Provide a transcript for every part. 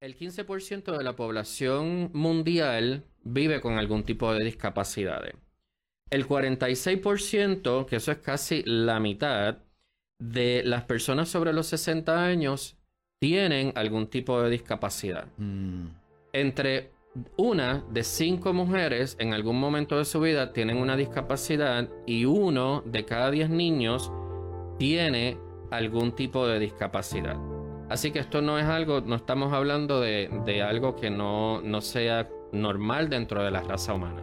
El 15% de la población mundial vive con algún tipo de discapacidades. El 46%, que eso es casi la mitad, de las personas sobre los 60 años tienen algún tipo de discapacidad. Mm. Entre una de cinco mujeres en algún momento de su vida tienen una discapacidad y uno de cada diez niños tiene algún tipo de discapacidad. Así que esto no es algo, no estamos hablando de, algo que no, no sea normal dentro de la raza humana.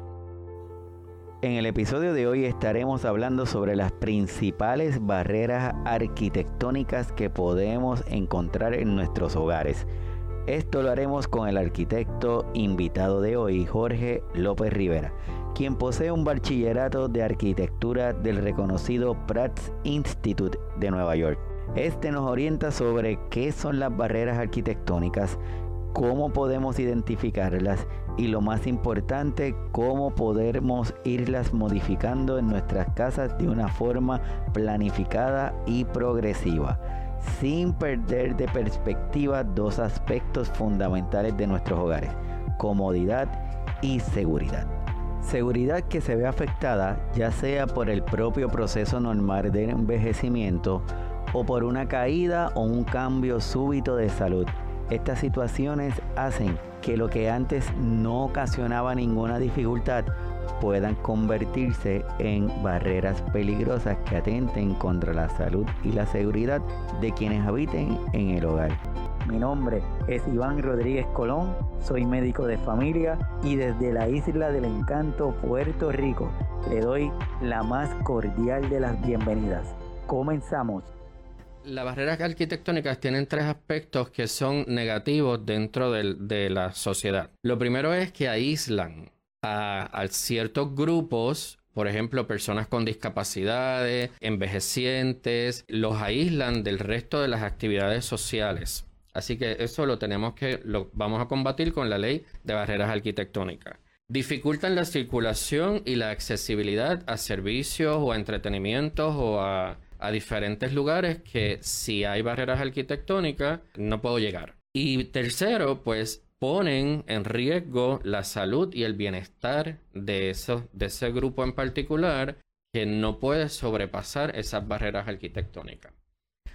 En el episodio de hoy estaremos hablando sobre las principales barreras arquitectónicas que podemos encontrar en nuestros hogares. Esto lo haremos con el arquitecto invitado de hoy, Jorge López Rivera, quien posee un bachillerato de arquitectura del reconocido Pratt Institute de Nueva York. Este nos orienta sobre qué son las barreras arquitectónicas, cómo podemos identificarlas y lo más importante, cómo podemos irlas modificando en nuestras casas de una forma planificada y progresiva sin perder de perspectiva dos aspectos fundamentales de nuestros hogares, comodidad y seguridad. Seguridad que se ve afectada ya sea por el propio proceso normal de envejecimiento o por una caída o un cambio súbito de salud. Estas situaciones hacen que lo que antes no ocasionaba ninguna dificultad puedan convertirse en barreras peligrosas que atenten contra la salud y la seguridad de quienes habiten en el hogar. Mi nombre es Iván Rodríguez Colón, soy médico de familia y desde la isla del encanto Puerto Rico le doy la más cordial de las bienvenidas. Comenzamos. Las barreras arquitectónicas tienen tres aspectos que son negativos dentro de la sociedad. Lo primero es que aíslan a, ciertos grupos por ejemplo, personas con discapacidades, envejecientes, los aíslan del resto de las actividades sociales. Así que eso lo tenemos que, lo vamos a combatir con la ley de barreras arquitectónicas. Dificultan la circulación y la accesibilidad a servicios o a entretenimientos o a, a diferentes lugares que si hay barreras arquitectónicas no puedo llegar. Y tercero, pues ponen en riesgo la salud y el bienestar de, de ese grupo en particular que no puede sobrepasar esas barreras arquitectónicas.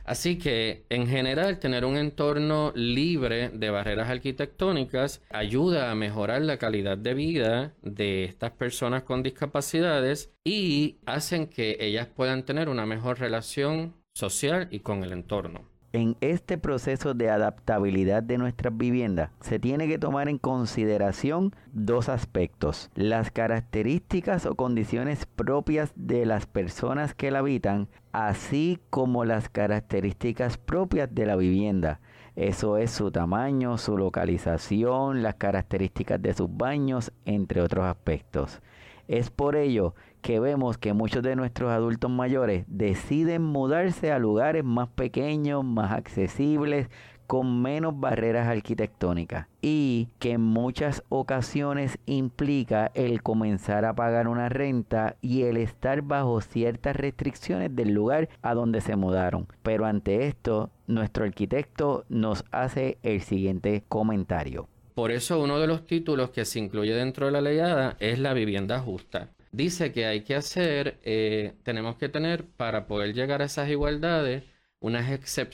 Así que, en general, tener un entorno libre de barreras arquitectónicas ayuda a mejorar la calidad de vida de estas personas con discapacidades y hacen que ellas puedan tener una mejor relación social y con el entorno. En este proceso de adaptabilidad de nuestras viviendas se tiene que tomar en consideración dos aspectos. Las características o condiciones propias de las personas que la habitan, así como las características propias de la vivienda. Eso es su tamaño, su localización, las características de sus baños, entre otros aspectos. Es por ello que vemos que muchos de nuestros adultos mayores deciden mudarse a lugares más pequeños, más accesibles, con menos barreras arquitectónicas y que en muchas ocasiones implica el comenzar a pagar una renta y el estar bajo ciertas restricciones del lugar a donde se mudaron. Pero ante esto, nuestro arquitecto nos hace el siguiente comentario. Por eso uno de los títulos que se incluye dentro de la leyada es la vivienda justa dice que hay que hacer, eh, tenemos que tener para poder llegar a esas igualdades unas,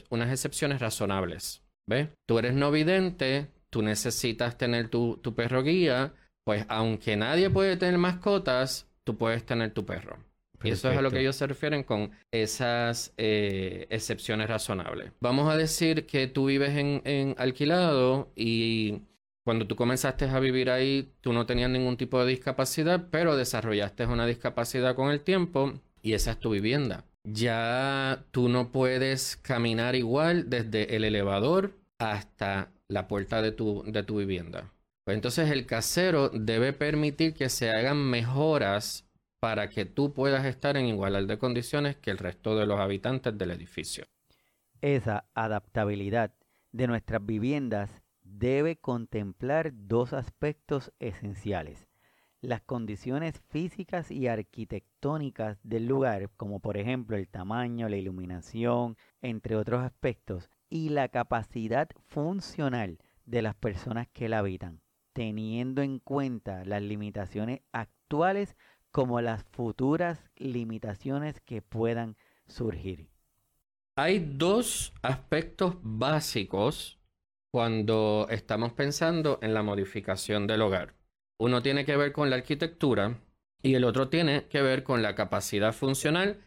unas excepciones razonables. ¿Ves? Tú eres no vidente, tú necesitas tener tu, perro guía, pues aunque nadie puede tener mascotas, tú puedes tener tu perro. Y eso es a lo que ellos se refieren con esas eh, excepciones razonables. Vamos a decir que tú vives en, en alquilado y cuando tú comenzaste a vivir ahí, tú no tenías ningún tipo de discapacidad, pero desarrollaste una discapacidad con el tiempo y esa es tu vivienda. Ya tú no puedes caminar igual desde el elevador hasta la puerta de tu, de tu vivienda. Pues entonces el casero debe permitir que se hagan mejoras para que tú puedas estar en igualdad de condiciones que el resto de los habitantes del edificio. Esa adaptabilidad de nuestras viviendas debe contemplar dos aspectos esenciales. Las condiciones físicas y arquitectónicas del lugar, como por ejemplo el tamaño, la iluminación, entre otros aspectos, y la capacidad funcional de las personas que la habitan, teniendo en cuenta las limitaciones actuales como las futuras limitaciones que puedan surgir. Hay dos aspectos básicos cuando estamos pensando en la modificación del hogar. Uno tiene que ver con la arquitectura y el otro tiene que ver con la capacidad funcional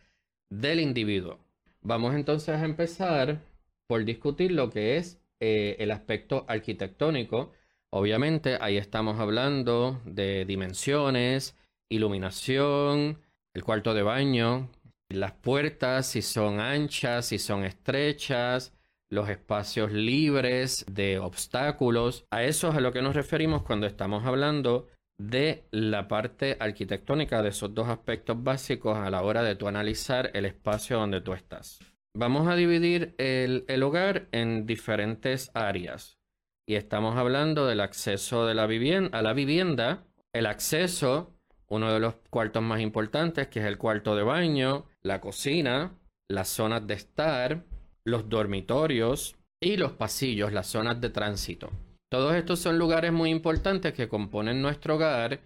del individuo. Vamos entonces a empezar por discutir lo que es eh, el aspecto arquitectónico. Obviamente ahí estamos hablando de dimensiones, iluminación, el cuarto de baño, las puertas, si son anchas, si son estrechas, los espacios libres de obstáculos. A eso es a lo que nos referimos cuando estamos hablando de la parte arquitectónica de esos dos aspectos básicos a la hora de tu analizar el espacio donde tú estás. Vamos a dividir el, el hogar en diferentes áreas y estamos hablando del acceso de la vivienda, a la vivienda, el acceso, uno de los cuartos más importantes que es el cuarto de baño, la cocina, las zonas de estar, los dormitorios y los pasillos, las zonas de tránsito. Todos estos son lugares muy importantes que componen nuestro hogar.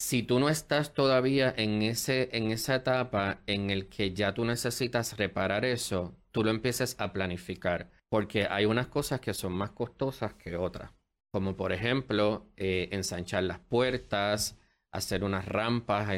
Si tú no estás todavía en, ese, en esa etapa en el que ya tú necesitas reparar eso, tú lo empieces a planificar, porque hay unas cosas que son más costosas que otras, como por ejemplo eh, ensanchar las puertas, hacer unas rampas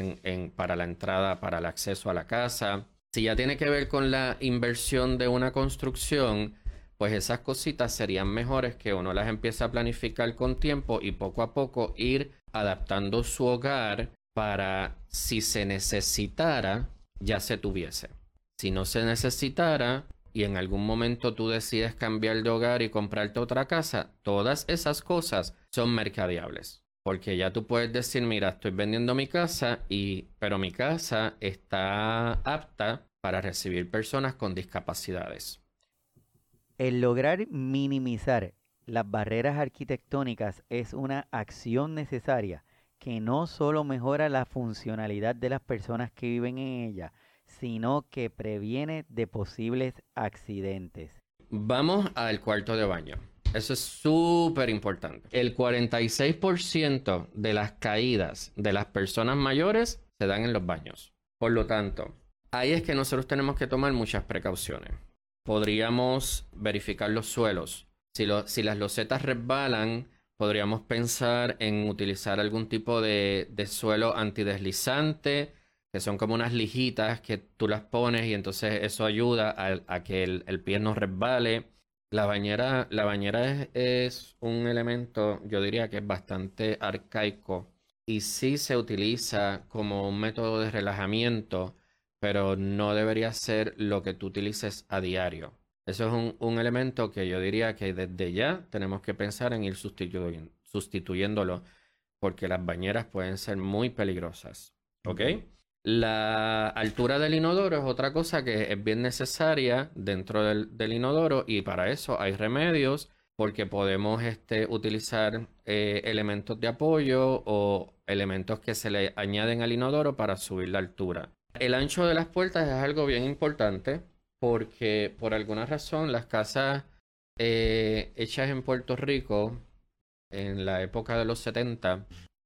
para la entrada, para el acceso a la casa. Si ya tiene que ver con la inversión de una construcción, pues esas cositas serían mejores que uno las empiece a planificar con tiempo y poco a poco ir adaptando su hogar para si se necesitara, ya se tuviese. Si no se necesitara y en algún momento tú decides cambiar de hogar y comprarte otra casa, todas esas cosas son mercadeables. Porque ya tú puedes decir, mira, estoy vendiendo mi casa y pero mi casa está apta para recibir personas con discapacidades. El lograr minimizar las barreras arquitectónicas es una acción necesaria que no solo mejora la funcionalidad de las personas que viven en ella, sino que previene de posibles accidentes. Vamos al cuarto de baño. Eso es súper importante. El 46% de las caídas de las personas mayores se dan en los baños. Por lo tanto, ahí es que nosotros tenemos que tomar muchas precauciones podríamos verificar los suelos. Si, las losetas resbalan, podríamos pensar en utilizar algún tipo de, suelo antideslizante, que son como unas lijitas que tú las pones y entonces eso ayuda a, que el, pie no resbale. La bañera, la bañera es, un elemento, yo diría que es bastante arcaico y sí se utiliza como un método de relajamiento pero no debería ser lo que tú utilices a diario. Eso es un, elemento que yo diría que desde ya tenemos que pensar en ir sustituyéndolo, porque las bañeras pueden ser muy peligrosas. ¿Ok? La altura del inodoro es otra cosa que es bien necesaria dentro del, inodoro y para eso hay remedios porque podemos este, utilizar eh, elementos de apoyo o elementos que se le añaden al inodoro para subir la altura. El ancho de las puertas es algo bien importante porque por alguna razón las casas eh, hechas en Puerto Rico en la época de los 70,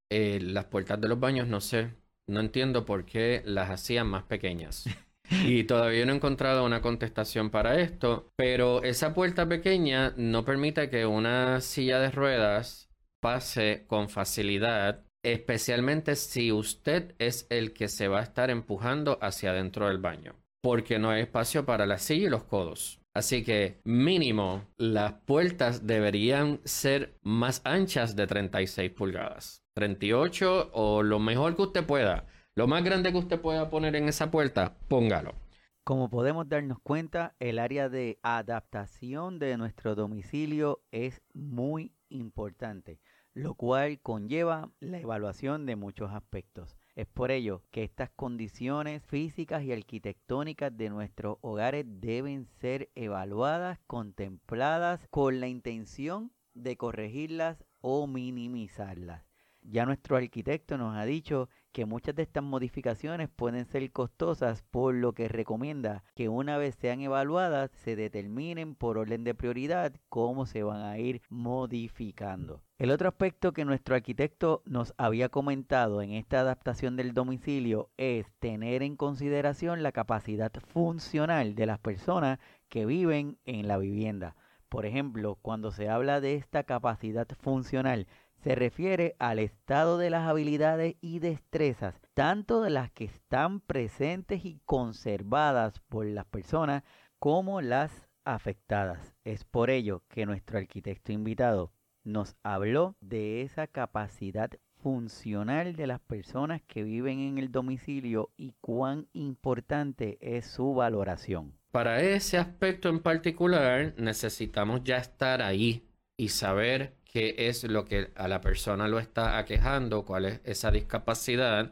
eh, las puertas de los baños no sé, no entiendo por qué las hacían más pequeñas. Y todavía no he encontrado una contestación para esto, pero esa puerta pequeña no permite que una silla de ruedas pase con facilidad especialmente si usted es el que se va a estar empujando hacia adentro del baño, porque no hay espacio para la silla y los codos. Así que mínimo las puertas deberían ser más anchas de 36 pulgadas. 38 o lo mejor que usted pueda. Lo más grande que usted pueda poner en esa puerta, póngalo. Como podemos darnos cuenta, el área de adaptación de nuestro domicilio es muy importante lo cual conlleva la evaluación de muchos aspectos. Es por ello que estas condiciones físicas y arquitectónicas de nuestros hogares deben ser evaluadas, contempladas con la intención de corregirlas o minimizarlas. Ya nuestro arquitecto nos ha dicho que muchas de estas modificaciones pueden ser costosas, por lo que recomienda que una vez sean evaluadas se determinen por orden de prioridad cómo se van a ir modificando. El otro aspecto que nuestro arquitecto nos había comentado en esta adaptación del domicilio es tener en consideración la capacidad funcional de las personas que viven en la vivienda. Por ejemplo, cuando se habla de esta capacidad funcional, se refiere al estado de las habilidades y destrezas, tanto de las que están presentes y conservadas por las personas como las afectadas. Es por ello que nuestro arquitecto invitado nos habló de esa capacidad funcional de las personas que viven en el domicilio y cuán importante es su valoración. Para ese aspecto en particular necesitamos ya estar ahí y saber qué es lo que a la persona lo está aquejando, cuál es esa discapacidad,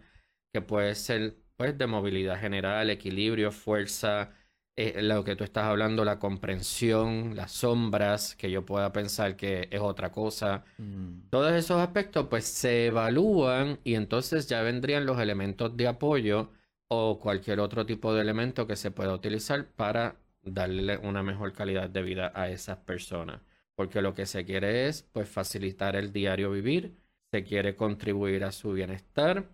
que puede ser pues de movilidad general, equilibrio, fuerza, eh, lo que tú estás hablando, la comprensión, las sombras, que yo pueda pensar que es otra cosa. Mm. Todos esos aspectos pues se evalúan y entonces ya vendrían los elementos de apoyo o cualquier otro tipo de elemento que se pueda utilizar para darle una mejor calidad de vida a esas personas porque lo que se quiere es pues facilitar el diario vivir, se quiere contribuir a su bienestar,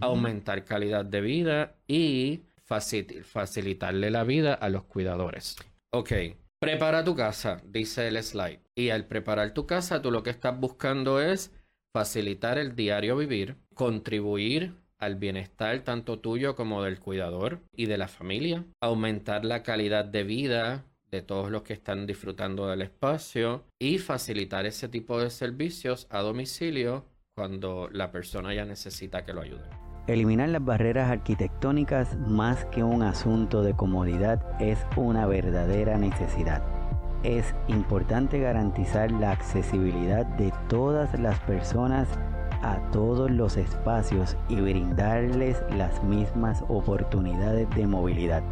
aumentar calidad de vida y facilitarle la vida a los cuidadores. Ok, prepara tu casa, dice el slide. Y al preparar tu casa, tú lo que estás buscando es facilitar el diario vivir, contribuir al bienestar tanto tuyo como del cuidador y de la familia, aumentar la calidad de vida de todos los que están disfrutando del espacio y facilitar ese tipo de servicios a domicilio cuando la persona ya necesita que lo ayude. Eliminar las barreras arquitectónicas más que un asunto de comodidad es una verdadera necesidad. Es importante garantizar la accesibilidad de todas las personas a todos los espacios y brindarles las mismas oportunidades de movilidad.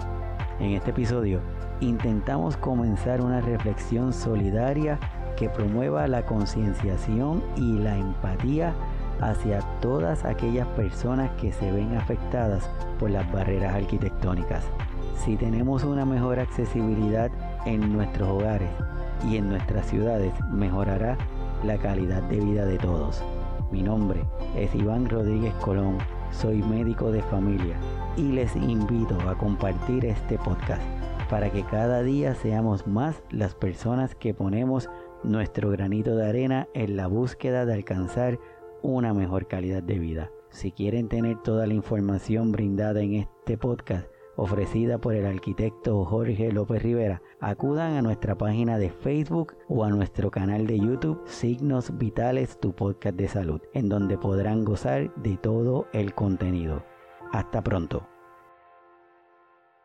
En este episodio intentamos comenzar una reflexión solidaria que promueva la concienciación y la empatía hacia todas aquellas personas que se ven afectadas por las barreras arquitectónicas. Si tenemos una mejor accesibilidad en nuestros hogares y en nuestras ciudades, mejorará la calidad de vida de todos. Mi nombre es Iván Rodríguez Colón, soy médico de familia y les invito a compartir este podcast para que cada día seamos más las personas que ponemos nuestro granito de arena en la búsqueda de alcanzar una mejor calidad de vida. Si quieren tener toda la información brindada en este podcast, ofrecida por el arquitecto Jorge López Rivera, acudan a nuestra página de Facebook o a nuestro canal de YouTube Signos Vitales, tu podcast de salud, en donde podrán gozar de todo el contenido. Hasta pronto.